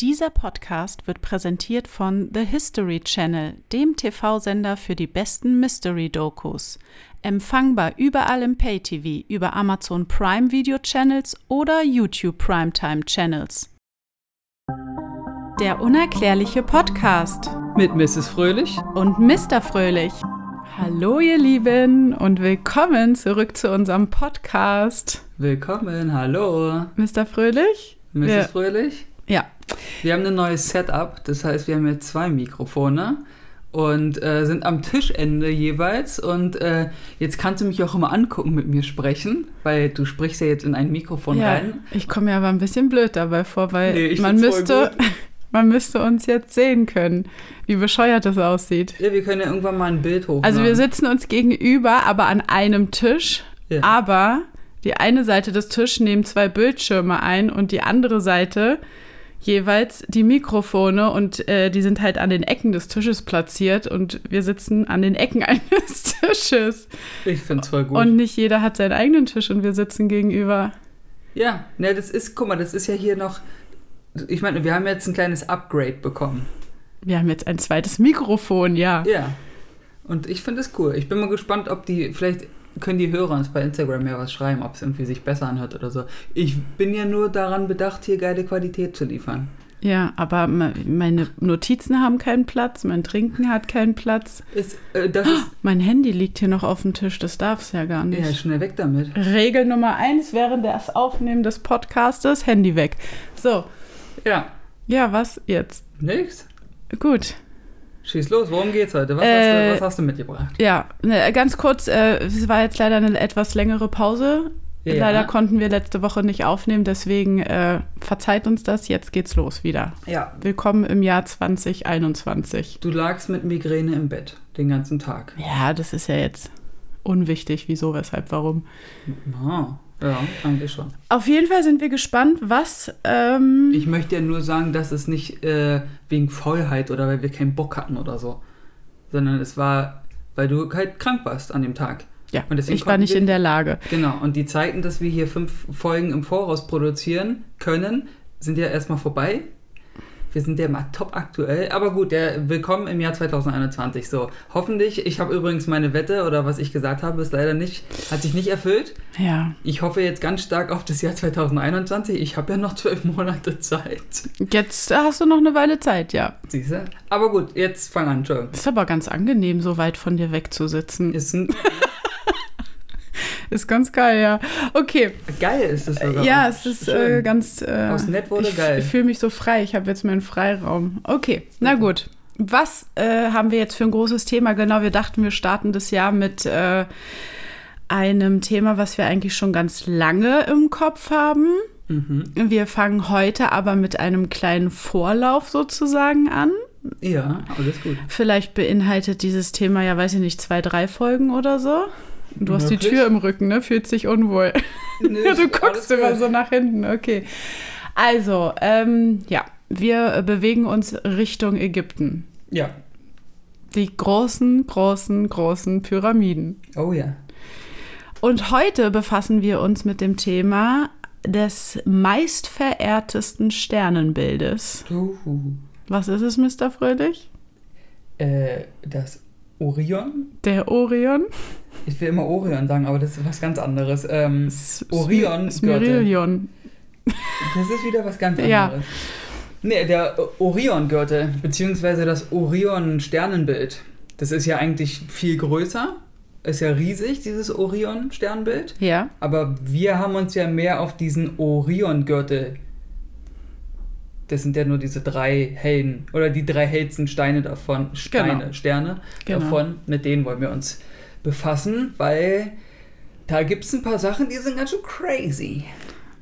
Dieser Podcast wird präsentiert von The History Channel, dem TV-Sender für die besten Mystery-Dokus. Empfangbar überall im Pay-TV, über Amazon Prime Video Channels oder YouTube Primetime Channels. Der unerklärliche Podcast Mit Mrs. Fröhlich. und Mr. Fröhlich. Hallo ihr Lieben und willkommen zurück zu unserem Podcast. Willkommen, hallo. Mr. Fröhlich? Mrs. Wir- Fröhlich. Ja, Wir haben ein neues Setup, das heißt, wir haben jetzt zwei Mikrofone und äh, sind am Tischende jeweils. Und äh, jetzt kannst du mich auch immer angucken, mit mir sprechen, weil du sprichst ja jetzt in ein Mikrofon ja rein. ich komme mir aber ein bisschen blöd dabei vor, weil Nee, man müsste, man müsste uns jetzt sehen können, wie bescheuert das aussieht. Ja, wir können ja irgendwann mal ein Bild hochladen. Also wir sitzen uns gegenüber, aber an einem Tisch, Ja. aber die eine Seite des Tisches nehmen zwei Bildschirme ein und die andere Seite jeweils die Mikrofone und äh, die sind halt an den Ecken des Tisches platziert und wir sitzen an den Ecken eines Tisches. Ich find's voll gut. Und nicht jeder hat seinen eigenen Tisch und wir sitzen gegenüber. ja, ne, das ist, guck mal, das ist ja hier noch. Ich meine, wir haben jetzt ein kleines Upgrade bekommen. Wir haben jetzt ein zweites Mikrofon, ja. Ja. Und ich finde es cool. Ich bin mal gespannt, ob die, vielleicht können die Hörer uns bei Instagram ja was schreiben, ob es irgendwie sich besser anhört oder so. Ich bin ja nur daran bedacht, hier geile Qualität zu liefern. Ja, aber me- meine Notizen haben keinen Platz, mein Trinken hat keinen Platz. Ist, äh, ist, Mein Handy liegt hier noch auf dem Tisch, das darf es ja gar nicht. ja, schnell weg damit. Regel Nummer eins während des Aufnehmen des Podcastes, Handy weg. So, Ja, ja, was jetzt? nix. Gut. Schieß los, worum geht's heute? Was, hast, Äh, du, was hast du mitgebracht? Ja, ne, ganz kurz, äh, es war jetzt leider eine etwas längere Pause. Ja. Leider konnten wir letzte Woche nicht aufnehmen, deswegen äh, verzeiht uns das, jetzt geht's los wieder. Ja, Willkommen im Jahr 2021. du lagst mit Migräne im Bett den ganzen Tag. Ja, das ist ja jetzt unwichtig, wieso, weshalb, warum. Ah, ja, eigentlich schon. Auf jeden Fall sind wir gespannt, was ähm, Ich möchte ja nur sagen, dass es nicht äh, wegen Faulheit oder weil wir keinen Bock hatten oder so, sondern es war, weil du halt krank warst an dem Tag. Ja, Und deswegen ich war nicht wir- in der Lage. Genau, und die Zeiten, dass wir hier fünf Folgen im Voraus produzieren können, sind ja erstmal vorbei. Wir sind ja mal top aktuell. Aber gut, der willkommen im Jahr 2021. So, hoffentlich, ich habe übrigens meine Wette oder was ich gesagt habe, ist leider nicht, hat sich nicht erfüllt. Ja, Ich hoffe jetzt ganz stark auf das Jahr 2021. Ich habe ja noch zwölf Monate Zeit. jetzt hast du noch eine Weile Zeit, ja. Siehst du? Aber gut, jetzt fang an, Entschuldigung. Ist aber ganz angenehm, so weit von dir wegzusitzen. Ist ein, Ist ganz geil, ja. Okay. geil ist es sogar. Ja, es ist äh, ganz. Äh, Aus nett wurde ich geil. Ich fühle mich so frei. Ich habe jetzt meinen Freiraum. Okay, na gut. Was äh, haben wir jetzt für ein großes Thema? Genau, wir dachten, wir starten das Jahr mit äh, einem Thema, was wir eigentlich schon ganz lange im Kopf haben. Mhm. Wir fangen heute aber mit einem kleinen Vorlauf sozusagen an. Ja, alles gut. Vielleicht beinhaltet dieses Thema ja, weiß ich nicht, zwei, drei Folgen oder so. Du hast die Möglich. Tür im Rücken, ne? Fühlt sich unwohl. Nee, du guckst immer gut. so nach hinten, okay. Also, ähm, ja, wir bewegen uns Richtung Ägypten. Ja. Die großen, großen, großen Pyramiden. Oh ja. Und heute befassen wir uns mit dem Thema des meistverehrtesten Sternenbildes. Uhu. Was ist es, Mr. Fröhlich? Äh, das Orion? Der Orion? Ich will immer Orion sagen, aber das ist was ganz anderes. Ähm, S- Orion Smyrilion. das ist wieder was ganz Ja. anderes. Nee, der Orion-Gürtel, beziehungsweise das Orion-Sternenbild. Das ist ja eigentlich viel größer. Ist ja riesig, dieses Orion-Sternbild. Ja, Aber wir haben uns ja mehr auf diesen Orion-Gürtel. Das sind ja nur diese drei hellen, oder die drei hellsten Steine davon, Steine, Genau. Sterne Genau. davon. Mit denen wollen wir uns befassen, weil da gibt es ein paar Sachen, die sind ganz schön crazy.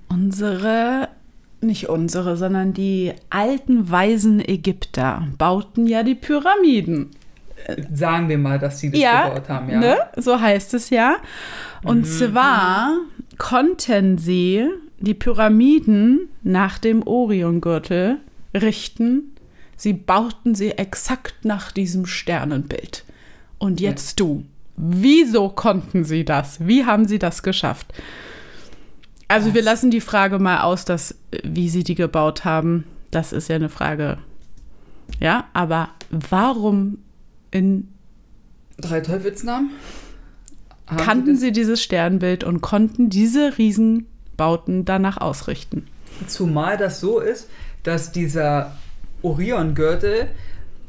Unsere, nicht unsere, sondern die alten weisen Ägypter bauten ja die Pyramiden. Sagen wir mal, dass sie das gebaut haben, ja. Ne? So heißt es ja. Und Mhm. zwar konnten sie die Pyramiden nach dem Oriongürtel richten. Sie bauten sie exakt nach diesem Sternenbild. Und jetzt du. Wieso konnten sie das? Wie haben sie das geschafft? Also wir Das- lassen die Frage mal aus, dass, wie sie die gebaut haben. das ist ja eine Frage. Ja, aber warum in, Drei Teufelsnamen? Kannten das- sie dieses Sternbild und konnten diese Riesenbauten danach ausrichten? Zumal das so ist, dass dieser Orion-Gürtel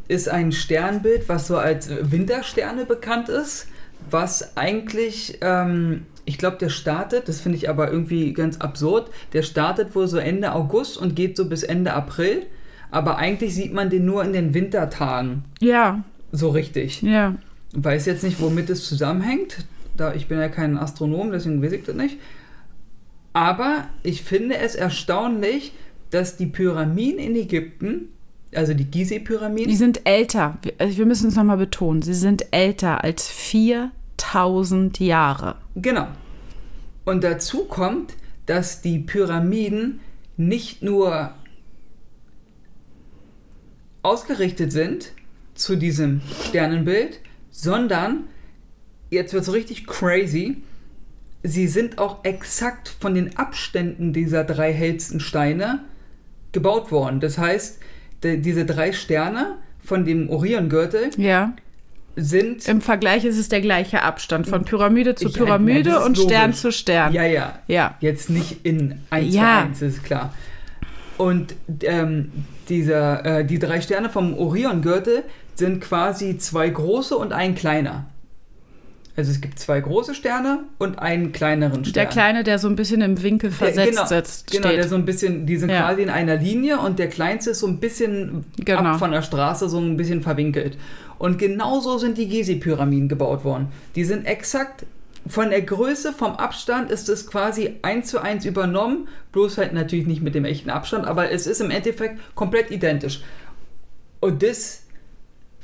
ist ein Sternbild, was so als Wintersterne bekannt ist, was eigentlich, ähm, ich glaube, der startet, das finde ich aber irgendwie ganz absurd, der startet wohl so Ende August und geht so bis Ende April, aber eigentlich sieht man den nur in den Wintertagen Ja, so richtig. ja. Weiß jetzt nicht, womit es zusammenhängt. Da ich bin ja kein Astronom, deswegen weiß ich das nicht. Aber ich finde es erstaunlich, dass die Pyramiden in Ägypten, also die Die Gizeh-Pyramiden, sind älter. Wir- Also wir müssen es nochmal betonen. Sie sind älter als 4000 Jahre. genau. Und dazu kommt, dass die Pyramiden nicht nur ausgerichtet sind zu diesem Sternenbild, sondern, jetzt wird es richtig crazy, sie sind auch exakt von den Abständen dieser drei hellsten Steine gebaut worden. Das heißt, diese drei Sterne von dem Orion-Gürtel Ja. sind. Im Vergleich ist es der gleiche Abstand von Pyramide zu ja, Pyramide ist und Stern logisch. zu Stern. Ja, ja. Ja. Jetzt nicht in 1 Ja. zu 1, ist klar. Und ähm, dieser, äh, die drei Sterne vom Orion-Gürtel sind quasi zwei große und ein kleiner. Also es gibt zwei große Sterne und einen kleineren Stern. Der kleine, der so ein bisschen im Winkel versetzt genau, sitzt, Genau, der so ein bisschen, die sind Ja. quasi in einer Linie und der kleinste ist so ein bisschen Genau. ab von der Straße, so ein bisschen verwinkelt. Und genauso sind die Gizeh-Pyramiden gebaut worden. Die sind exakt von der Größe, vom Abstand ist es quasi eins zu eins übernommen, bloß halt natürlich nicht mit dem echten Abstand, aber es ist im Endeffekt komplett identisch. Und das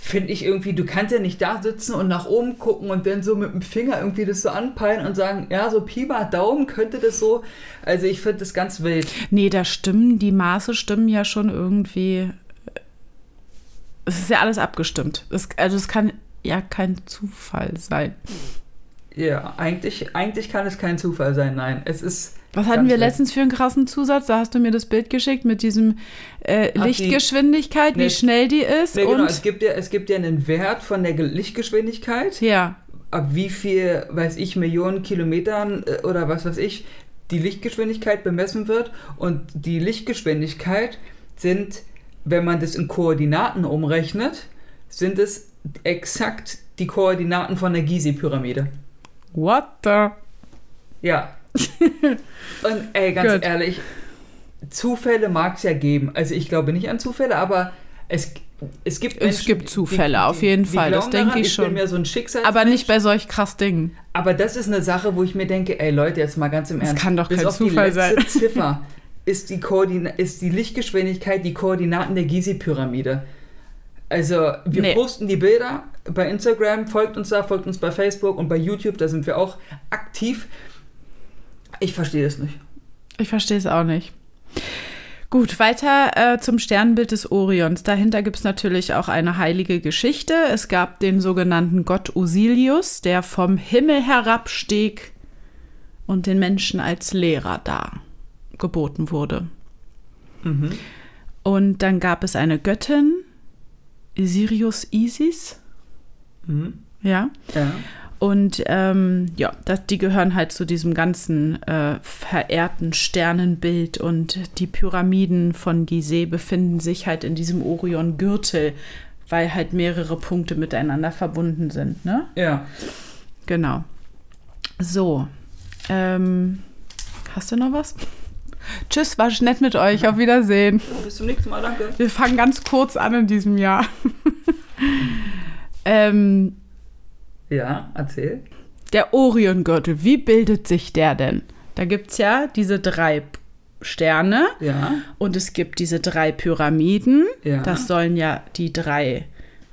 finde ich irgendwie, du kannst ja nicht da sitzen und nach oben gucken und dann so mit dem Finger irgendwie das so anpeilen und sagen, ja, so Pi mal Daumen könnte das so. Also ich finde das ganz wild. Nee, da stimmen, die Maße stimmen ja schon irgendwie. Es ist ja alles abgestimmt. Es, also es kann ja kein Zufall sein. Ja, eigentlich, eigentlich kann es kein Zufall sein, nein. Es ist. Was hatten ganz wir letztens für einen krassen Zusatz? Da hast du mir das Bild geschickt mit diesem äh, Ach, die- Lichtgeschwindigkeit, Nee, wie schnell die ist. Genau, und es gibt, ja, es gibt ja einen Wert von der Ge- Lichtgeschwindigkeit, ja, ab wie viel, weiß ich, Millionen Kilometern äh, oder was weiß ich, die Lichtgeschwindigkeit bemessen wird. Und die Lichtgeschwindigkeit sind, wenn man das in Koordinaten umrechnet, sind es exakt die Koordinaten von der Gizeh-Pyramide. what the? Ja. Und ey, ganz Gut. ehrlich, Zufälle mag es ja geben. Also ich glaube nicht an Zufälle, aber es, es gibt Es gibt Zufälle, auf jeden Fall, das denke daran, ich ich schon. so. Aber nicht bei solch krass Dingen. Aber das ist eine Sache, wo ich mir denke, ey Leute, jetzt mal ganz im Das Ernst. kann doch kein Zufall die sein. Ziffer ist die, Koordina ist die Lichtgeschwindigkeit die Koordinaten der Gizeh-Pyramide. Also wir Nee. posten die Bilder bei Instagram, folgt uns da, folgt uns bei Facebook und bei YouTube, da sind wir auch aktiv. Ich verstehe das nicht. Ich verstehe es auch nicht. Gut, weiter äh, zum Sternbild des Orions. Dahinter gibt es natürlich auch eine heilige Geschichte. Es gab den sogenannten Gott Osilius, der vom Himmel herabstieg und den Menschen als Lehrer dar geboten wurde. Mhm. Und dann gab es eine Göttin, Sirius Isis, Mhm. ja. Ja. Und ähm, ja, das, die gehören halt zu diesem ganzen äh, verehrten Sternenbild und die Pyramiden von Gizeh befinden sich halt in diesem Orion-Gürtel, weil halt mehrere Punkte miteinander verbunden sind, ne? Ja. Genau. So. Ähm, hast du noch was? Tschüss, war nett mit euch. Auf Wiedersehen. Bis zum nächsten Mal, danke. Wir fangen ganz kurz an in diesem Jahr. ähm, Ja, erzähl. Der Oriongürtel, wie bildet sich der denn? Da gibt es ja diese drei Sterne Ja. und es gibt diese drei Pyramiden. Ja. Das sollen ja die drei,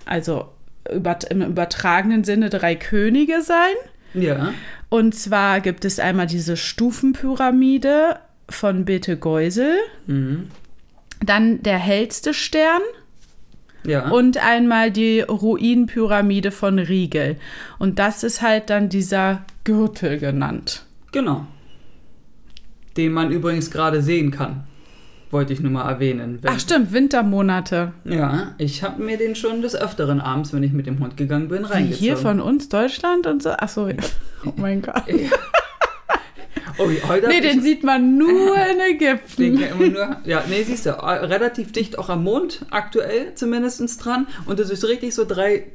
also über, im übertragenen Sinne drei Könige sein. Ja. Und zwar gibt es einmal diese Stufenpyramide von Bete Geusel, Mhm. dann der hellste Stern Ja. und einmal die Ruinenpyramide von Riegel. Und das ist halt dann dieser Gürtel genannt. genau. Den man übrigens gerade sehen kann. wollte ich nur mal erwähnen. Ach stimmt, Wintermonate. Ja, ich habe mir den schon des Öfteren abends, wenn ich mit dem Hund gegangen bin, Wie reingezogen. hier von uns, Deutschland und so. Ach so. Oh mein Gott. Oh, heute Nee, den sieht man nur in den Ägypten. kennt man nur, ja, nee, siehst du, äh, relativ dicht auch am Mond, aktuell zumindest dran. Und das ist richtig so drei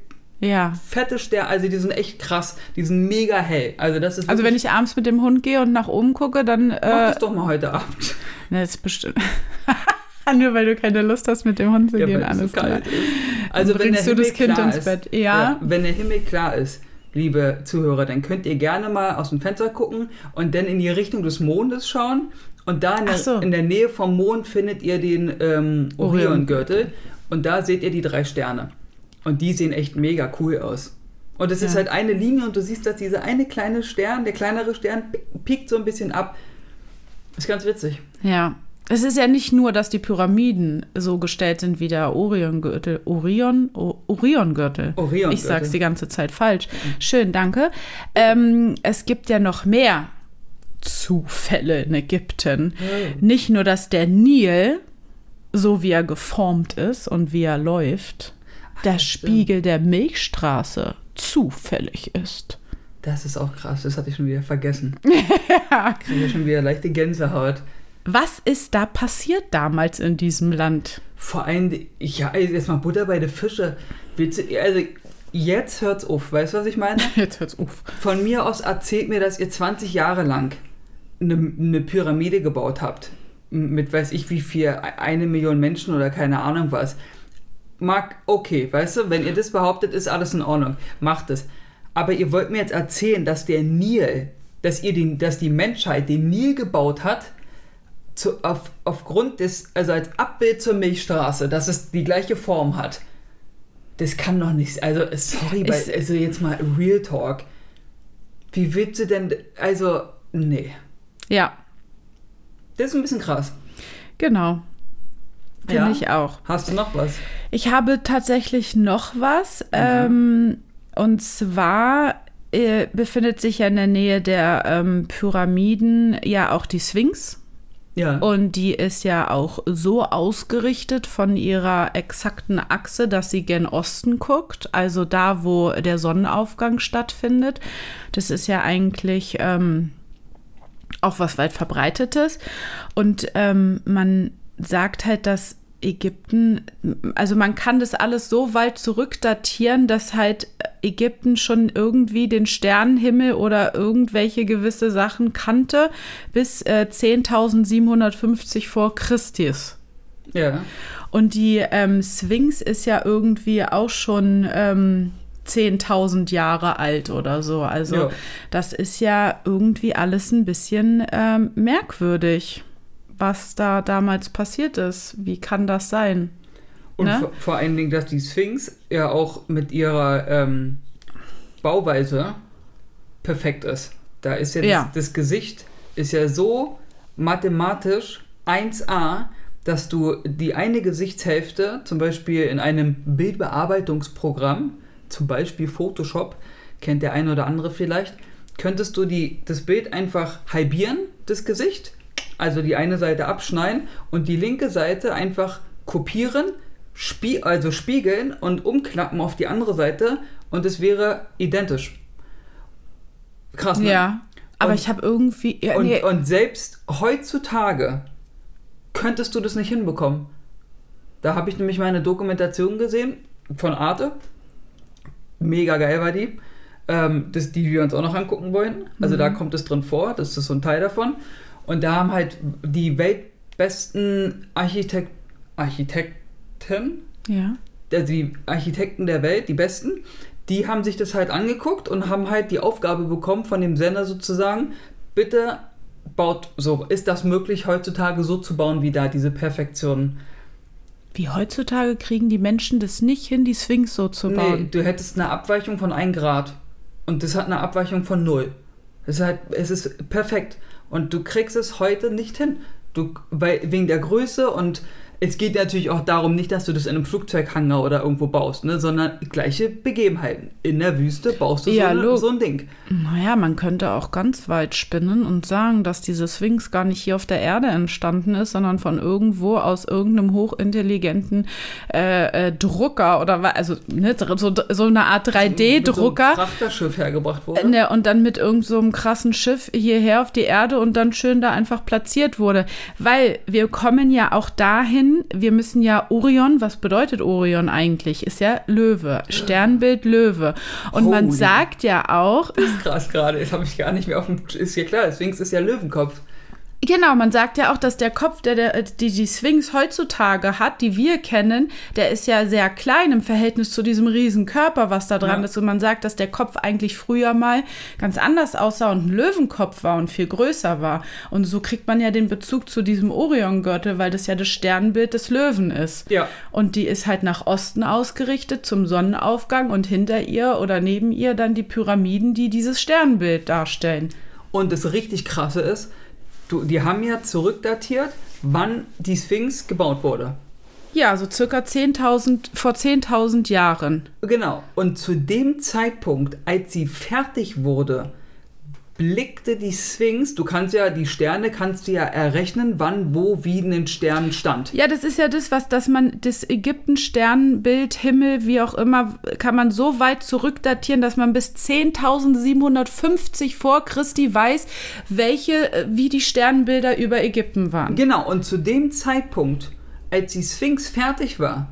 Ja. fette Sterne, also die sind echt krass, die sind mega hell. Also das ist Also wenn ich abends mit dem Hund gehe und nach oben gucke, dann. Mach Äh, das doch mal heute Abend. ne, ist bestimmt. Nur weil du keine Lust hast, mit dem Hund zu Ja, gehen, alles klar. ist. Also Also wenn der bringst du Himmel das Kind ins ist, Bett. Ja. wenn der Himmel klar ist, liebe Zuhörer, dann könnt ihr gerne mal aus dem Fenster gucken und dann in die Richtung des Mondes schauen. Und da in Ach so. der, in der Nähe vom Mond findet ihr den ähm, Orion. Orion-Gürtel. Und da seht ihr die drei Sterne. Und die sehen echt mega cool aus. Und es ist Ja. halt eine Linie und du siehst, dass dieser eine kleine Stern, der kleinere Stern, piek- piekt so ein bisschen ab. Ist ganz witzig. Ja. Es ist ja nicht nur, dass die Pyramiden so gestellt sind wie der Orion-Gürtel. Orion? Orion-Gürtel. Orion-Gürtel. Ich sag's die ganze Zeit falsch. Schön, danke. Ähm, es gibt ja noch mehr Zufälle in Ägypten. Nicht nur, dass der Nil, so wie er geformt ist und wie er läuft, der Spiegel der Milchstraße zufällig ist. Das ist auch krass, das hatte ich schon wieder vergessen. ja. Ich kriege schon wieder leichte Gänsehaut. Was ist da passiert damals in diesem Land? Vor allem, ja, ey, jetzt mal Butter bei den Fische. Also, jetzt hört's auf, weißt du, was ich meine? Jetzt hört's auf. Von mir aus erzählt mir, dass ihr 20 Jahre lang eine, eine Pyramide gebaut habt. Mit weiß ich wie viel, eine Million Menschen oder keine Ahnung was. Mag, okay, weißt du, wenn ihr das behauptet, ist alles in Ordnung. Macht es. Aber ihr wollt mir jetzt erzählen, dass der Nil, dass ihr den, dass die Menschheit den Nil gebaut hat, zu, auf, aufgrund des, also als Abbild zur Milchstraße, dass es die gleiche Form hat. Das kann doch nicht, also sorry, bei, Ist- also jetzt mal Real Talk. Wie willst du denn, also, nee. Ja, Das ist ein bisschen krass. genau. Finde Ja? ich auch. Hast du noch was? Ich habe tatsächlich noch was. Ähm, und zwar äh, befindet sich ja in der Nähe der ähm, Pyramiden ja auch die Sphinx. Ja. Und die ist ja auch so ausgerichtet von ihrer exakten Achse, dass sie gen Osten guckt, also da, wo der Sonnenaufgang stattfindet. Das ist ja eigentlich ähm, auch was weit verbreitetes. Und ähm, man sagt halt, dass Ägypten, also man kann das alles so weit zurückdatieren, dass halt Ägypten schon irgendwie den Sternenhimmel oder irgendwelche gewisse Sachen kannte bis äh, 10.750 vor Christus. ja. Und die ähm, Sphinx ist ja irgendwie auch schon ähm, 10.000 Jahre alt oder so. Also Ja. das ist ja irgendwie alles ein bisschen ähm, merkwürdig, was da damals passiert ist. Wie kann das sein? Und Ne? vor, vor allen Dingen, dass die Sphinx ja auch mit ihrer ähm, Bauweise perfekt ist. Da ist ja, Ja. Das, das Gesicht ist ja so mathematisch 1a, dass du die eine Gesichtshälfte zum Beispiel in einem Bildbearbeitungsprogramm, zum Beispiel Photoshop, kennt der eine oder andere vielleicht, könntest du die, das Bild einfach halbieren, das Gesicht, also die eine Seite abschneiden und die linke Seite einfach kopieren, spie also spiegeln und umklappen auf die andere Seite und es wäre identisch. Krass, ne? Ja, aber Und- ich habe irgendwie. Ja, Und, nee, und selbst heutzutage könntest du das nicht hinbekommen. Da habe ich nämlich mal eine Dokumentation gesehen von Arte. Mega geil war die. Ähm, das, die wir uns auch noch angucken wollen. Also da kommt es drin vor, das ist so ein Teil davon. Und da haben halt die weltbesten Architekt Architekten, ja. also die Architekten der Welt, die besten, die haben sich das halt angeguckt und haben halt die Aufgabe bekommen von dem Sender sozusagen, bitte baut so, ist das möglich heutzutage so zu bauen wie da, diese Perfektion? Wie heutzutage kriegen die Menschen das nicht hin, die Sphinx so zu Nee, bauen. du hättest eine Abweichung von 1 Grad und das hat eine Abweichung von 0. Es ist halt, es ist perfekt und du kriegst es heute nicht hin. Du, weil, wegen der Größe und es geht natürlich auch darum, nicht, dass du das in einem Flugzeughangar oder irgendwo baust, ne, sondern gleiche Begebenheiten. In der Wüste baust du Ja, so, eine, so ein Ding. Naja, man könnte auch ganz weit spinnen und sagen, dass diese Sphinx gar nicht hier auf der Erde entstanden ist, sondern von irgendwo aus irgendeinem hochintelligenten äh, äh, Drucker oder also ne, so, so eine Art Mit so einem 3D-Drucker. Frachterschiff hergebracht wurde. Ne, und dann mit irgendeinem so einem krassen Schiff hierher auf die Erde und dann schön da einfach platziert wurde. Weil wir kommen ja auch dahin, wir müssen ja Orion, was bedeutet Orion eigentlich? Ist ja Löwe, Sternbild Löwe. Und man Holy. sagt ja auch, Das ist krass gerade. Das habe ich gar nicht mehr auf dem. Ist ja klar, deswegen ist ja Löwenkopf. Genau, man sagt ja auch, dass der Kopf, der, der die, die Sphinx heutzutage hat, die wir kennen, der ist ja sehr klein im Verhältnis zu diesem riesen Körper, was da dran Ja. ist. Und man sagt, dass der Kopf eigentlich früher mal ganz anders aussah und ein Löwenkopf war und viel größer war. Und so kriegt man ja den Bezug zu diesem Orion-Gürtel, weil das ja das Sternbild des Löwen ist. Ja. Und die ist halt nach Osten ausgerichtet zum Sonnenaufgang und hinter ihr oder neben ihr dann die Pyramiden, die dieses Sternbild darstellen. Und das richtig krasse ist, du, die haben ja zurückdatiert, wann die Sphinx gebaut wurde. Ja, so circa 10.000, vor 10.000 Jahren. Genau. Und zu dem Zeitpunkt, als sie fertig wurde, blickte die Sphinx, du kannst ja die Sterne, kannst du ja errechnen, wann, wo, wie ein Stern stand. Ja, das ist ja das, was, dass man das Ägypten-Sternbild, Himmel, wie auch immer, kann man so weit zurückdatieren, dass man bis 10.750 vor Christi weiß, welche, äh, wie die Sternbilder über Ägypten waren. Genau, und zu dem Zeitpunkt, als die Sphinx fertig war,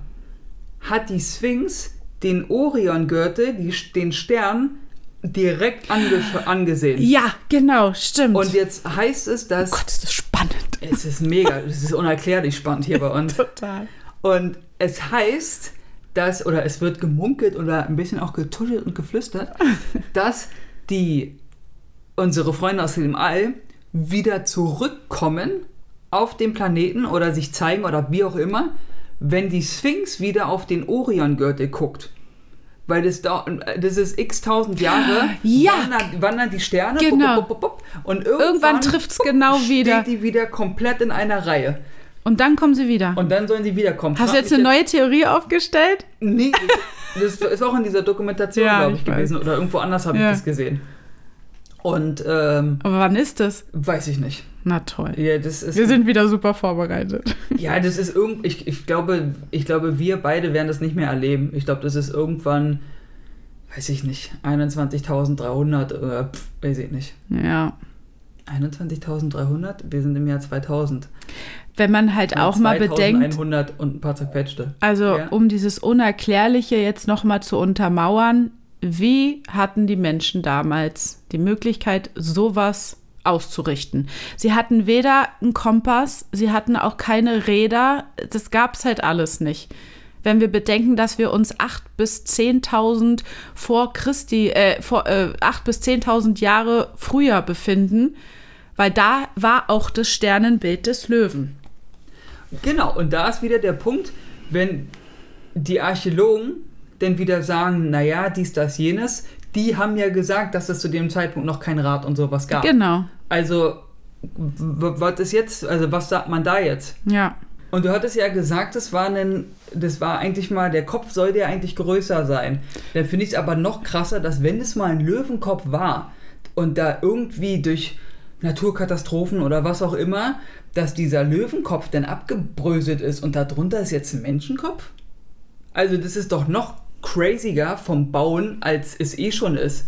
hat die Sphinx den Oriongürtel, den Stern, direkt angesehen. Ja, genau, stimmt. Und jetzt heißt es, dass. oh Gott, ist das spannend. Es ist mega, es ist unerklärlich spannend hier bei uns. Total. Und es heißt, dass, oder es wird gemunkelt oder ein bisschen auch getuschelt und geflüstert, dass die, unsere Freunde aus dem All wieder zurückkommen auf den Planeten oder sich zeigen oder wie auch immer, wenn die Sphinx wieder auf den Oriongürtel guckt. Weil das, da, das ist x tausend Jahre, Ja. wandern, wandern die Sterne Genau. bup, bup, bup, und irgendwann, Irgendwann trifft's genau steht wieder. die wieder komplett in einer Reihe. Und dann kommen sie wieder. Und dann sollen sie wiederkommen. Hast du jetzt eine neue Theorie aufgestellt? Nee, das ist auch in dieser Dokumentation, Ja, glaube ich, ich gewesen. Oder irgendwo anders habe Ja. ich das gesehen. Und ähm, Aber wann ist das? weiß ich nicht. Na toll. Ja, das ist. Wir sind wieder super vorbereitet. ja, das ist irgend. Ich, ich glaube, ich glaube, wir beide werden das nicht mehr erleben. Ich glaube, das ist irgendwann, weiß ich nicht, 21.300 oder pff, weiß ich nicht. Ja. 21.300? Wir sind im Jahr 2000. Wenn man halt auch mal bedenkt, 2100 und ein paar zerquetschte. also Ja. um dieses Unerklärliche jetzt nochmal zu untermauern, wie hatten die Menschen damals die Möglichkeit, sowas auszurichten? Sie hatten weder einen Kompass, sie hatten auch keine Räder, das gab es halt alles nicht. Wenn wir bedenken, dass wir uns 8.000 bis 10.000 vor Christi, äh, vor, äh, 8.000 bis 10.000 Jahre früher befinden, weil da war auch das Sternenbild des Löwen. Genau, und da ist wieder der Punkt, wenn die Archäologen dann wieder sagen, naja, dies, das, jenes, die haben ja gesagt, dass es zu dem Zeitpunkt noch kein Rad und sowas gab. Genau, Also, was ist jetzt, also was sagt man da jetzt? ja. Und du hattest ja gesagt, das war, ein, das war eigentlich mal, der Kopf sollte ja eigentlich größer sein. Dann finde ich es aber noch krasser, dass wenn es mal ein Löwenkopf war und da irgendwie durch Naturkatastrophen oder was auch immer, dass dieser Löwenkopf dann abgebröselt ist und darunter ist jetzt ein Menschenkopf? Also das ist doch noch craziger vom Bauen, als es eh schon ist.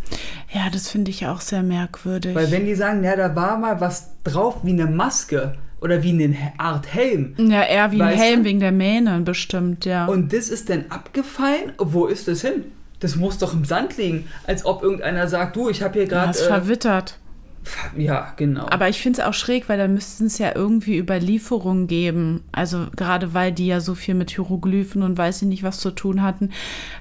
Ja, das finde ich auch sehr merkwürdig. Weil wenn die sagen, ja, da war mal was drauf wie eine Maske oder wie eine Art Helm, ja, eher wie ein Helm du? wegen der Mähne, bestimmt, ja. Und das ist dann abgefallen? Wo ist das hin? Das muss doch im Sand liegen. Als ob irgendeiner sagt, du, ich habe hier gerade... ist Äh, verwittert. Ja, genau. Aber ich finde es auch schräg, weil da müssten es ja irgendwie Überlieferungen geben. Also gerade weil die ja so viel mit Hieroglyphen und weiß ich nicht was zu tun hatten,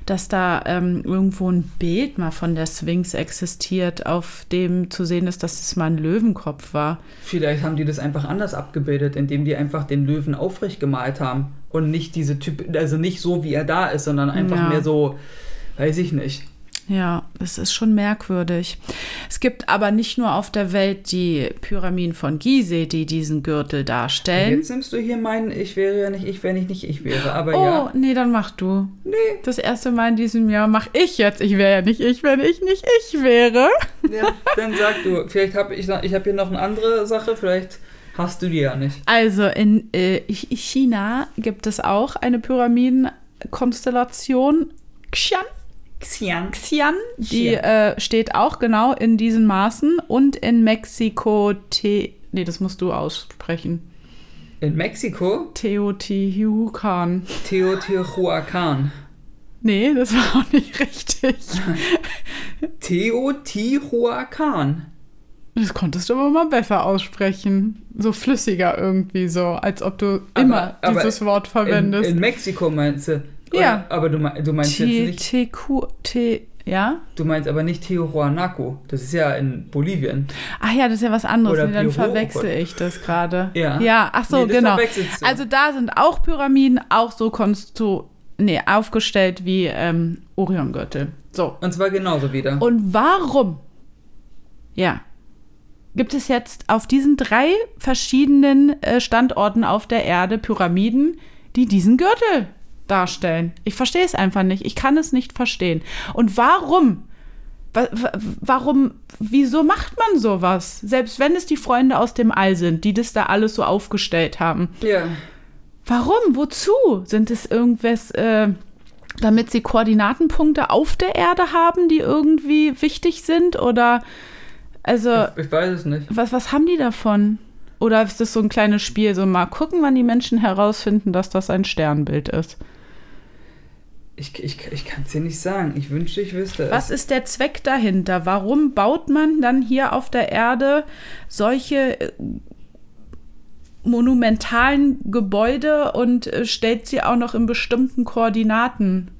dass da ähm, irgendwo ein Bild mal von der Sphinx existiert, auf dem zu sehen ist, dass es mal ein Löwenkopf war. Vielleicht haben die das einfach anders abgebildet, indem die einfach den Löwen aufrecht gemalt haben. Und nicht diese Typ, also nicht so, wie er da ist, sondern einfach Ja. mehr so, weiß ich nicht. Ja, das ist schon merkwürdig. Es gibt aber nicht nur auf der Welt die Pyramiden von Gizeh, die diesen Gürtel darstellen. Jetzt nimmst du hier meinen, ich wäre ja nicht ich, wenn ich nicht ich wäre. Aber oh, ja. nee, dann mach du. Nee. Das erste Mal in diesem Jahr mach ich jetzt. Ich wäre ja nicht ich, wenn ich nicht ich wäre. Ja, dann sag du. Vielleicht habe ich, ich habe hier noch eine andere Sache, vielleicht hast du die ja nicht. Also in äh, China gibt es auch eine Pyramidenkonstellation. Xian. Xian. Xian, die Xian. äh, steht auch genau in diesen Maßen und in Mexiko Te nee, das musst du aussprechen. In Mexiko Teotihuacan. Teotihuacan. Nee, das war auch nicht richtig. Teotihuacan. Das konntest du aber mal besser aussprechen. So flüssiger irgendwie so, als ob du immer aber dieses Wort In, verwendest. in Mexiko meinst du? Ja. Aber du, du meinst jetzt nicht. Teku, te, ja? Du meinst aber nicht Tijuanaco. Das ist ja in Bolivien. Ach ja, das ist ja was anderes. Oder Nee, dann verwechsel ich das gerade. Ja. Ja, ach so, Nee, genau. Also da sind auch Pyramiden, auch so konstru nee, aufgestellt wie ähm, Oriongürtel. So. Und zwar genauso wieder. Und warum? Ja. Gibt es jetzt auf diesen drei verschiedenen äh, Standorten auf der Erde Pyramiden, die diesen Gürtel darstellen? Ich verstehe es einfach nicht. Ich kann es nicht verstehen. Und warum? Wa- wa- Warum, wieso macht man sowas? Selbst wenn es die Freunde aus dem All sind, die das da alles so aufgestellt haben. ja. Warum? Wozu? Sind es irgendwas, äh, damit sie Koordinatenpunkte auf der Erde haben, die irgendwie wichtig sind? Oder, also, Ich weiß es nicht. was, was haben die davon? Oder ist das so ein kleines Spiel, so mal gucken, wann die Menschen herausfinden, dass das ein Sternbild ist? Ich, ich, ich kann es dir nicht sagen. Ich wünschte, ich wüsste Was ist der Zweck dahinter? Warum baut man dann hier auf der Erde solche äh, monumentalen Gebäude und äh, stellt sie auch noch in bestimmten Koordinaten?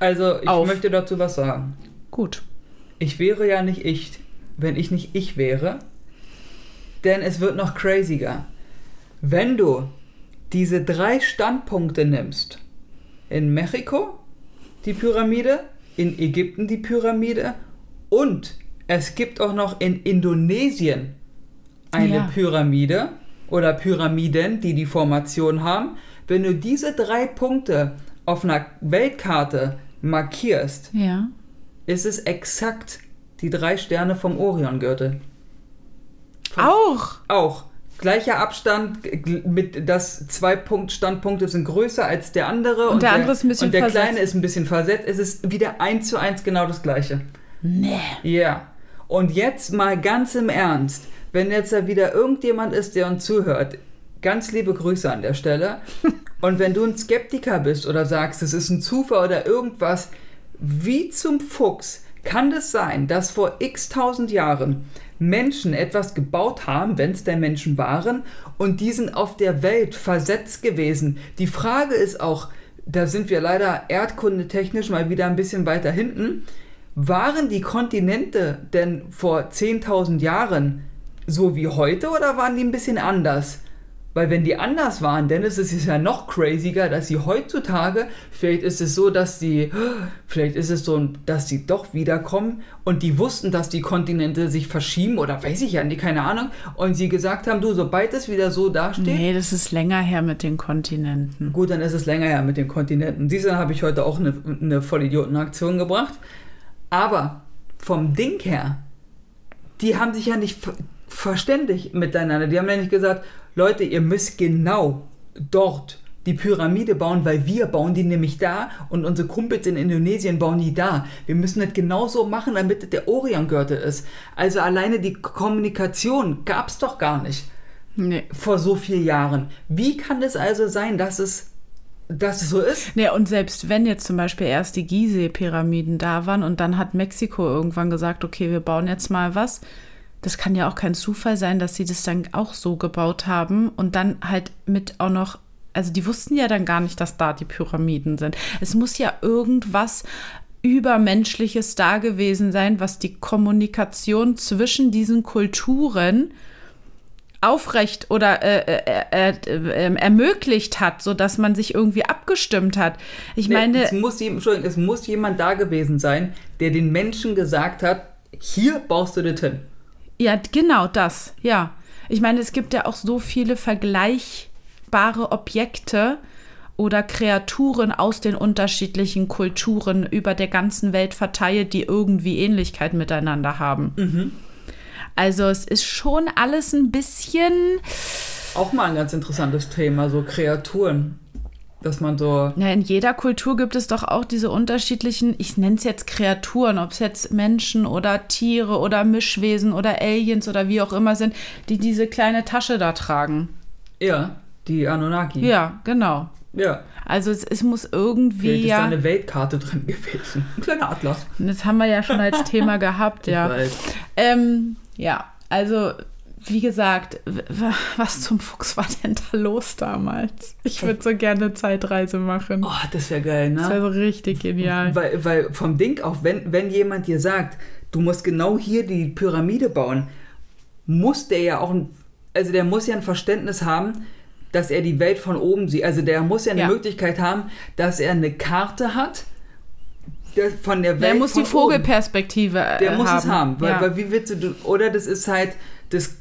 es. Also, ich auf. möchte dazu was sagen. Gut. Ich wäre ja nicht ich, wenn ich nicht ich wäre. Denn es wird noch craziger. Wenn du diese drei Standpunkte nimmst, in Mexiko die Pyramide, in Ägypten die Pyramide und es gibt auch noch in Indonesien eine Ja. Pyramide oder Pyramiden, die die Formation haben. Wenn du diese drei Punkte auf einer Weltkarte markierst, Ja. ist es exakt die drei Sterne vom Oriongürtel. Auch. Auch. Gleicher Abstand, mit das zwei Punkt Standpunkte sind größer als der andere Und der andere ist ein bisschen und der versetzt. kleine ist ein bisschen versetzt. Es ist wieder eins zu eins genau das gleiche. Nee. Ja. Und jetzt mal ganz im Ernst, wenn jetzt da wieder irgendjemand ist, der uns zuhört, ganz liebe Grüße an der Stelle. Und wenn du ein Skeptiker bist oder sagst, es ist ein Zufall oder irgendwas, wie zum Fuchs kann es sein, dass vor x tausend Jahren Menschen etwas gebaut haben, wenn es denn Menschen waren, und die sind auf der Welt versetzt gewesen? Die Frage ist auch, da sind wir leider erdkundetechnisch mal wieder ein bisschen weiter hinten. Waren die Kontinente denn vor 10.000 Jahren so wie heute oder waren die ein bisschen anders? Weil wenn die anders waren, dann ist es ja noch craziger, dass sie heutzutage, vielleicht ist es so, dass die, vielleicht ist es so, dass sie doch wiederkommen und die wussten, dass die Kontinente sich verschieben oder weiß ich ja nicht, keine Ahnung, und sie gesagt haben, du, sobald es wieder so dasteht, Nee, das ist länger her mit den Kontinenten. Gut, dann ist es länger her mit den Kontinenten. Diese habe ich heute auch eine, eine Vollidioten-Aktion gebracht. Aber vom Ding her, die haben sich ja nicht ver verständigt miteinander. Die haben ja nicht gesagt, Leute, ihr müsst genau dort die Pyramide bauen, weil wir bauen die nämlich da und unsere Kumpels in Indonesien bauen die da. Wir müssen das genauso machen, damit es der Oriongürtel ist. Also alleine die Kommunikation gab es doch gar nicht Nee. vor so vielen Jahren. Wie kann es also sein, dass es, dass es so ist? Nee, und selbst wenn jetzt zum Beispiel erst die Gizeh-Pyramiden da waren und dann hat Mexiko irgendwann gesagt, okay, wir bauen jetzt mal was, das kann ja auch kein Zufall sein, dass sie das dann auch so gebaut haben und dann halt mit auch noch, also die wussten ja dann gar nicht, dass da die Pyramiden sind. Es muss ja irgendwas Übermenschliches da gewesen sein, was die Kommunikation zwischen diesen Kulturen aufrecht oder äh, äh, äh, äh, ermöglicht hat, sodass man sich irgendwie abgestimmt hat. Ich Nee, meine, es, muss, Entschuldigung, es muss jemand da gewesen sein, der den Menschen gesagt hat, hier baust du das hin. Ja, genau das, ja. Ich meine, es gibt ja auch so viele vergleichbare Objekte oder Kreaturen aus den unterschiedlichen Kulturen über der ganzen Welt verteilt, die irgendwie Ähnlichkeit miteinander haben. Also es ist schon alles ein bisschen, Auch mal ein ganz interessantes Thema, so Kreaturen. Dass man so. na, in jeder Kultur gibt es doch auch diese unterschiedlichen, ich nenne es jetzt Kreaturen, ob es jetzt Menschen oder Tiere oder Mischwesen oder Aliens oder wie auch immer sind, die diese kleine Tasche da tragen. Ja, die Anunnaki. Ja, genau. Ja. Also es, es muss irgendwie Vielleicht ist da eine Weltkarte drin gewesen. Ein kleiner Atlas. das haben wir ja schon als Thema gehabt, Ich ja. weiß. Ähm, ja, also wie gesagt, was zum Fuchs war denn da los damals? Ich würde so gerne eine Zeitreise machen. Oh, das wäre geil, ne? Das wäre so richtig genial. Weil, weil vom Ding auf, wenn, wenn jemand dir sagt, du musst genau hier die Pyramide bauen, muss der ja auch, ein, also der muss ja ein Verständnis haben, dass er die Welt von oben sieht. Also der muss ja eine Ja. Möglichkeit haben, dass er eine Karte hat der, von der Welt. Der muss die oben. Vogelperspektive äh, Der muss haben. es haben. Weil, ja. weil wie willst du, oder das ist halt das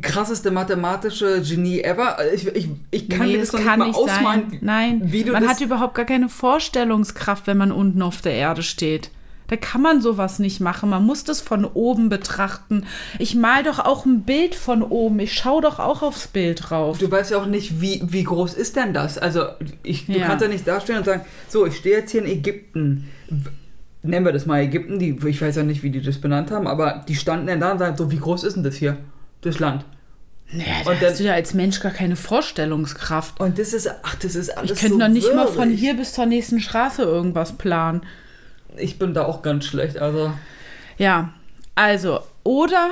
krasseste mathematische Genie ever. Ich, ich, ich kann nee, mir das das kann nicht mal ausmalen. sein. Nein, wie du man hat überhaupt gar keine Vorstellungskraft, wenn man unten auf der Erde steht. Da kann man sowas nicht machen. Man muss das von oben betrachten. Ich mal doch auch ein Bild von oben. Ich schaue doch auch aufs Bild drauf. Du weißt ja auch nicht, wie, wie groß ist denn das? Also, ich, du Ja. kannst ja nicht dastehen und sagen, so, ich stehe jetzt hier in Ägypten. Nennen wir das mal Ägypten, die, ich weiß ja nicht, wie die das benannt haben, aber die standen dann da und sagen, so, wie groß ist denn das hier? Das Land. Naja, da Und dann- hast du ja als Mensch gar keine Vorstellungskraft. Und das ist, ach, das ist alles Ich könnte so noch nicht mal von wirrig. hier bis zur nächsten Straße irgendwas planen. Ich bin da auch ganz schlecht, also. Ja, also, oder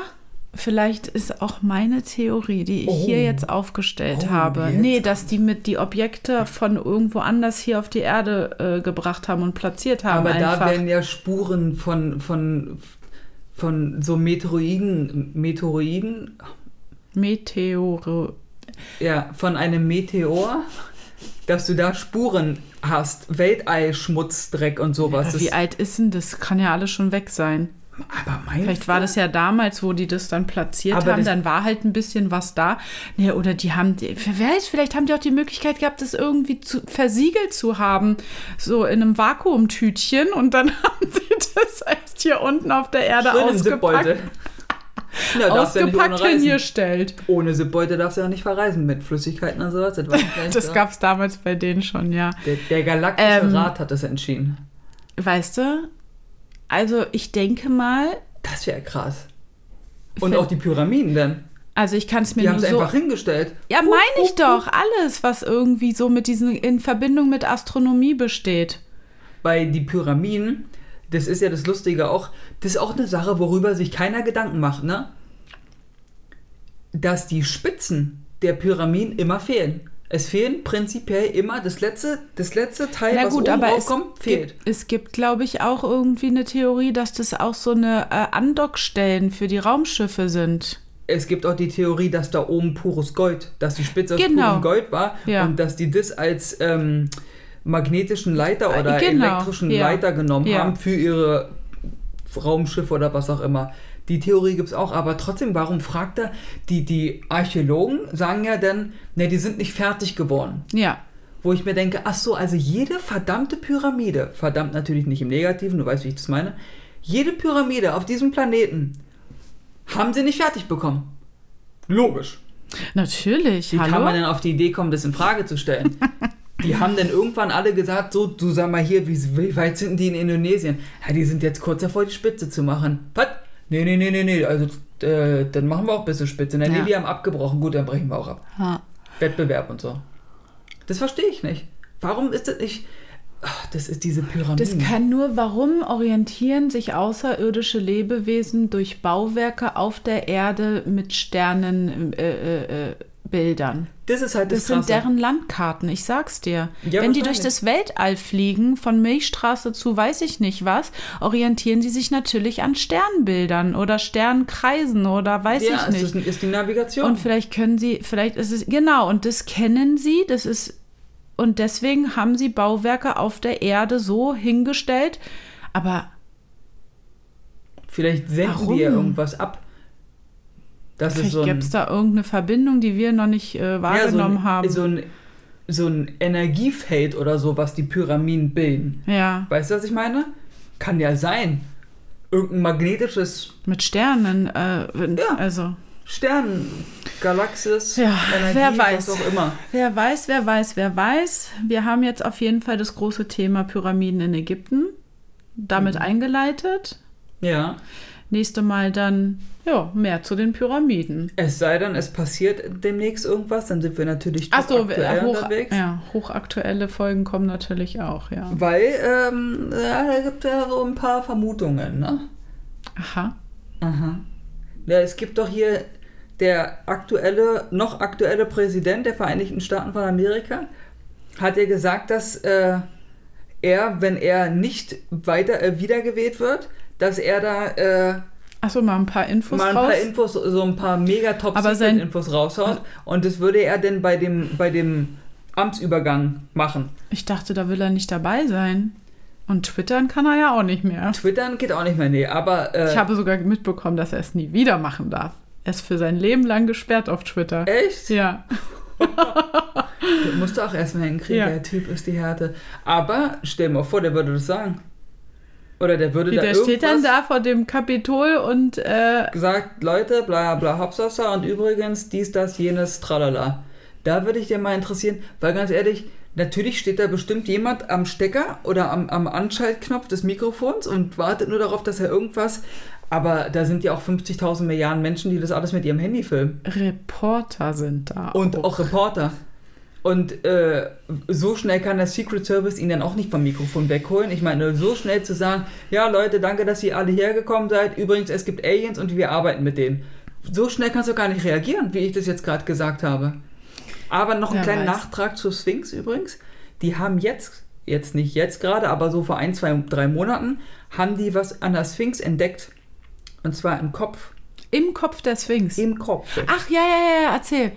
vielleicht ist auch meine Theorie, die ich Oh. hier jetzt aufgestellt Oh, habe. jetzt Nee, dass die mit die Objekte von irgendwo anders hier auf die Erde äh, gebracht haben und platziert haben. Aber einfach. da werden ja Spuren von, von, von so Meteoroiden, Meteoroiden, Meteore. ja, von einem Meteor, dass du da Spuren hast, Weltall, Schmutz, Dreck und sowas. Das- wie alt ist denn das? Kann ja alles schon weg sein. aber meinst Vielleicht war das ja damals, wo die das dann platziert Aber haben, dann war halt ein bisschen was da. Nee, oder die haben, wer weiß, vielleicht haben die auch die Möglichkeit gehabt, das irgendwie zu, versiegelt zu haben. So in einem Vakuumtütchen und dann haben sie das erst hier unten auf der Erde Schön ausgepackt, Ja, ja ohne ausgepackt reisen. hingestellt. Ohne Zipbeutel darfst du ja nicht verreisen mit Flüssigkeiten und sowas. Das, Das so. gab es damals bei denen schon, ja. der, der galaktische Ähm, Rat hat das entschieden. Weißt du, also ich denke mal, Das wäre krass. Und auch die Pyramiden dann. also ich kann es mir Die haben nur es so einfach hingestellt. Ja, meine ich doch. Alles, was irgendwie so mit diesen in Verbindung mit Astronomie besteht. Bei die Pyramiden, das ist ja das Lustige auch, das ist auch eine Sache, worüber sich keiner Gedanken macht, ne? Dass die Spitzen der Pyramiden immer fehlen. Es fehlen prinzipiell immer das letzte, das letzte Teil, Na was gut, oben aber es rauskommt, fehlt. gibt, es gibt, glaube ich, auch irgendwie eine Theorie, dass das auch so eine äh, Andockstellen für die Raumschiffe sind. Es gibt auch die Theorie, dass da oben pures Gold, dass die Spitze aus Genau. purem Gold war Ja. und dass die das als ähm, magnetischen Leiter Äh, oder genau, elektrischen ja. Leiter genommen Ja. haben für ihre Raumschiffe oder was auch immer. Die Theorie gibt es auch, aber trotzdem, warum fragt er? Die, die Archäologen sagen ja dann, ne, die sind nicht fertig geworden. Ja. Wo ich mir denke, ach so, also jede verdammte Pyramide, verdammt natürlich nicht im Negativen, du weißt, wie ich das meine, jede Pyramide auf diesem Planeten haben sie nicht fertig bekommen. Logisch. Natürlich. Wie Hallo? kann man denn auf die Idee kommen, das in Frage zu stellen? die haben dann irgendwann alle gesagt, so, du sag mal hier, wie, wie weit sind die in Indonesien? Ja, die sind jetzt kurz davor, die Spitze zu machen. Was? Nee, nee, nee, nee, nee, also äh, dann machen wir auch bis zur Spitze. Na, nee, Ja. die haben abgebrochen, gut, dann brechen wir auch ab. Ja. Wettbewerb und so. Das verstehe ich nicht. Warum ist das nicht... Ach, das ist diese Pyramide. Das kann nur, warum orientieren sich außerirdische Lebewesen durch Bauwerke auf der Erde mit Sternenbildern? Äh, äh, äh? Das ist halt das, Das sind deren Landkarten, ich sag's dir. Ja, Wenn die durch das Weltall fliegen, von Milchstraße zu weiß ich nicht was, orientieren sie sich natürlich an Sternbildern oder Sternkreisen oder weiß ja, ich nicht. ist, ist die Navigation. Und vielleicht können sie, vielleicht ist es, genau, und das kennen sie, das ist, und deswegen haben sie Bauwerke auf der Erde so hingestellt. Aber Vielleicht senden Warum? die ja irgendwas ab. Das ist vielleicht so gibt es da irgendeine Verbindung, die wir noch nicht äh, ja, so wahrgenommen ein, haben. So ein, so ein Energiefeld oder so, was die Pyramiden bilden. ja, Weißt du, was ich meine? Kann ja sein. Irgendein magnetisches mit Sternen, äh, Ja. also. Stern, Galaxis, Ja, Energie, wer weiß. was auch immer. Wer weiß, wer weiß, wer weiß. Wir haben jetzt auf jeden Fall das große Thema Pyramiden in Ägypten damit Mhm. eingeleitet. Ja. Nächste Mal dann, ja, mehr zu den Pyramiden. Es sei denn, es passiert demnächst irgendwas, dann sind wir natürlich Achso, aktuell hoch, unterwegs. ja, hochaktuelle Folgen kommen natürlich auch, ja. Weil, ähm, ja, da gibt ja so ein paar Vermutungen, ne? Aha. Aha. Ja, es gibt doch hier der aktuelle, noch aktuelle Präsident der Vereinigten Staaten von Amerika, hat ja gesagt, dass äh, er, wenn er nicht weiter äh, wiedergewählt wird, dass er da äh, Achso, mal ein paar Infos mal ein raus. paar Infos, so ein paar mega top Aber sein- infos raushaut. Und das würde er denn bei dem, bei dem Amtsübergang machen. ich dachte, da will er nicht dabei sein. Und twittern kann er ja auch nicht mehr. Twittern geht auch nicht mehr, nee, aber äh, Ich habe sogar mitbekommen, dass er es nie wieder machen darf. Er ist für sein Leben lang gesperrt auf Twitter. echt? Ja. Das musst du auch erstmal hinkriegen, Ja. der Typ ist die Härte. Aber stell dir mal vor, der würde das sagen. Oder der würde Wie, da der steht dann irgendwas da vor dem Kapitol und äh, gesagt, Leute, bla bla hopsasa und übrigens dies, das, jenes, tralala. Da würde ich dir mal interessieren, weil ganz ehrlich, natürlich steht da bestimmt jemand am Stecker oder am, am Anschaltknopf des Mikrofons und wartet nur darauf, dass er irgendwas. Aber da sind ja auch 50.000 Milliarden Menschen, die das alles mit ihrem Handy filmen. Reporter sind da. Und auch Reporter. Und äh, so schnell kann der Secret Service ihn dann auch nicht vom Mikrofon wegholen. Ich meine, so schnell zu sagen, ja Leute, danke, dass ihr alle hergekommen seid. Übrigens, es gibt Aliens und wir arbeiten mit denen. So schnell kannst du gar nicht reagieren, wie ich das jetzt gerade gesagt habe. Aber noch einen Wer kleinen weiß. Nachtrag zur Sphinx übrigens. Die haben jetzt, jetzt nicht jetzt gerade, aber so vor ein, zwei, drei Monaten, haben die was an der Sphinx entdeckt. Und zwar im Kopf. Im Kopf der Sphinx. Im Kopf. Ach ja, ja, ja, erzähl.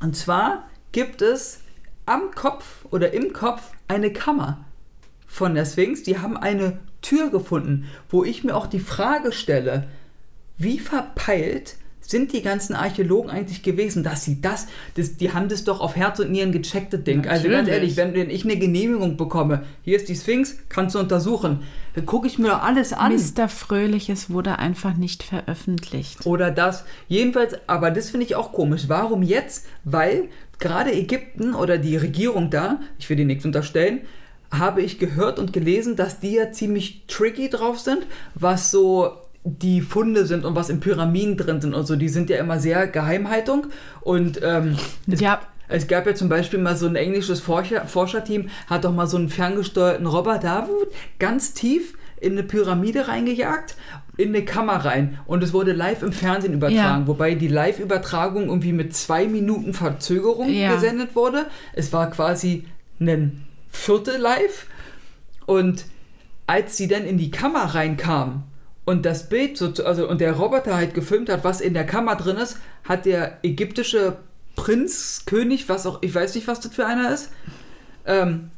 Und zwar gibt es am Kopf oder im Kopf eine Kammer von der Sphinx. Die haben eine Tür gefunden, wo ich mir auch die Frage stelle, wie verpeilt sind die ganzen Archäologen eigentlich gewesen, dass sie das, das die haben das doch auf Herz und Nieren gecheckt, das Ding. Also ganz Natürlich. ehrlich, wenn, wenn ich eine Genehmigung bekomme, hier ist die Sphinx, kannst du untersuchen, dann gucke ich mir doch alles an. Mr. Fröhliches wurde einfach nicht veröffentlicht. Oder das. Jedenfalls, aber das finde ich auch komisch. Warum jetzt? Weil gerade Ägypten oder die Regierung da, ich will dir nichts unterstellen, habe ich gehört und gelesen, dass die ja ziemlich tricky drauf sind, was so die Funde sind und was in Pyramiden drin sind und so. Die sind ja immer sehr Geheimhaltung. Und ähm, es Ja, es gab ja zum Beispiel mal so ein englisches Forscher, Forscherteam, hat doch mal so einen ferngesteuerten Roboter ganz tief in eine Pyramide reingejagt, in eine Kammer rein. Und es wurde live im Fernsehen übertragen, Ja. wobei die Live-Übertragung irgendwie mit zwei Minuten Verzögerung Ja. gesendet wurde. Es war quasi ein Viertel live. Und als sie dann in die Kammer reinkam und das Bild, so, also und der Roboter halt gefilmt hat, was in der Kammer drin ist, hat der ägyptische Prinz, König, was auch, ich weiß nicht, was das für einer ist, ähm,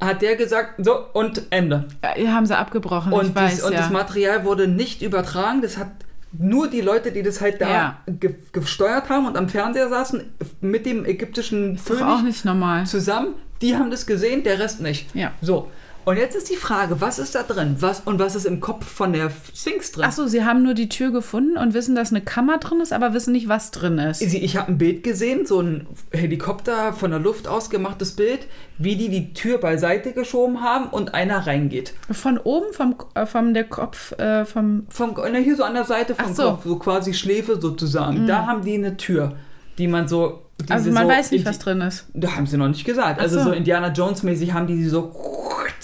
hat der gesagt, so und Ende. äh, haben sie abgebrochen, Und, ich weiß, dies, und ja. das Material wurde nicht übertragen, das hat nur die Leute, die das halt da Ja. ge gesteuert haben und am Fernseher saßen, mit dem ägyptischen ist doch auch König nicht normal. zusammen, die haben das gesehen, der Rest nicht. Ja. So. Und jetzt ist die Frage, was ist da drin? Was, und was ist im Kopf von der Sphinx drin? Achso, sie haben nur die Tür gefunden und wissen, dass eine Kammer drin ist, aber wissen nicht, was drin ist. Sie- Ich habe ein Bild gesehen, so ein Helikopter von der Luft aus gemachtes Bild, wie die die Tür beiseite geschoben haben und einer reingeht. Von oben, vom, äh, vom der Kopf, äh, vom. Vom, na, hier so an der Seite vom so. Mhm. Kopf, so quasi Schläfe sozusagen. Da haben die eine Tür, die man so. Also man so weiß nicht, was drin ist. Da haben sie noch nicht gesagt. Ach Also so. so Indiana Jones mäßig haben die die so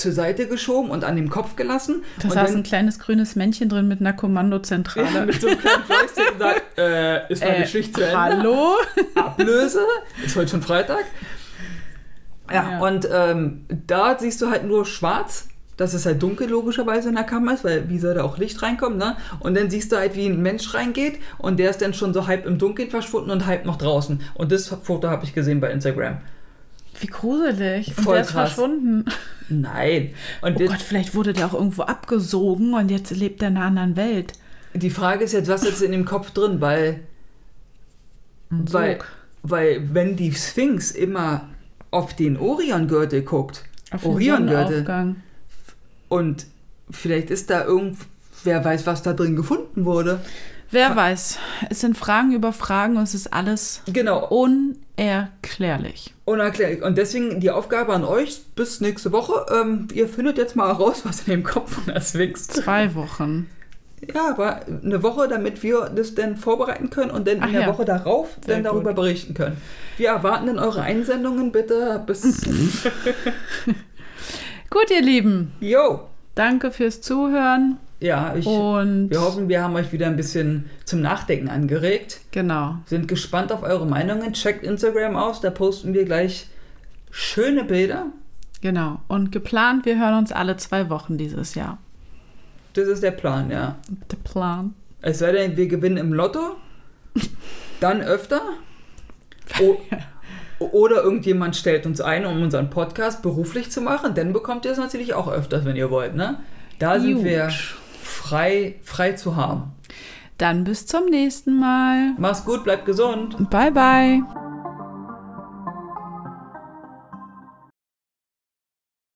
zur Seite geschoben und an dem Kopf gelassen. Da und saß ein kleines grünes Männchen drin mit einer Kommandozentrale. ja, mit so einem kleinen Joystick und sagt, äh, ist meine Äh, Schicht zu Ende? Hallo? Ablöse. Ist heute schon Freitag. Ja, Ja. und ähm, da siehst du halt nur schwarz. dass es halt dunkel logischerweise in der Kammer ist, weil wie soll da auch Licht reinkommen, ne? Und dann siehst du halt, wie ein Mensch reingeht und der ist dann schon so halb im Dunkeln verschwunden und halb noch draußen. Und das Foto habe ich gesehen bei Instagram. Wie gruselig. Und Voll der ist krass. verschwunden. Nein. Und Oh Gott, vielleicht wurde der auch irgendwo abgesogen und jetzt lebt er in einer anderen Welt. die Frage ist jetzt, was ist in dem Kopf drin, weil Weil, weil wenn die Sphinx immer auf den Orion-Gürtel guckt, Auf den Orion-Gürtel, und vielleicht ist da irgendwer weiß, was da drin gefunden wurde. Wer weiß. Es sind Fragen über Fragen und es ist alles Genau, unerklärlich. unerklärlich. Und deswegen die Aufgabe an euch bis nächste Woche. Ähm, ihr findet jetzt mal raus, was in dem Kopf von der Sphinx drin Zwei Wochen. Ja, aber eine Woche, damit wir das dann vorbereiten können und dann Ach in der ja. Woche darauf Sehr dann darüber gut. berichten können. Wir erwarten dann eure Einsendungen bitte bis. Gut, ihr Lieben. Yo! Danke fürs Zuhören. Ja, ich, Und wir hoffen, wir haben euch wieder ein bisschen zum Nachdenken angeregt. genau. Sind gespannt auf eure Meinungen. Checkt Instagram aus, da posten wir gleich schöne Bilder. Genau. Und geplant, wir hören uns alle zwei Wochen dieses Jahr. Das ist der Plan, ja. Der Plan. Es sei denn, wir gewinnen im Lotto, dann öfter. O oder irgendjemand stellt uns ein, um unseren Podcast beruflich zu machen. Dann bekommt ihr es natürlich auch öfters, wenn ihr wollt. Ne? Da sind Gut. wir frei, frei zu haben. Dann bis zum nächsten Mal. Mach's gut, bleibt gesund. Bye, bye.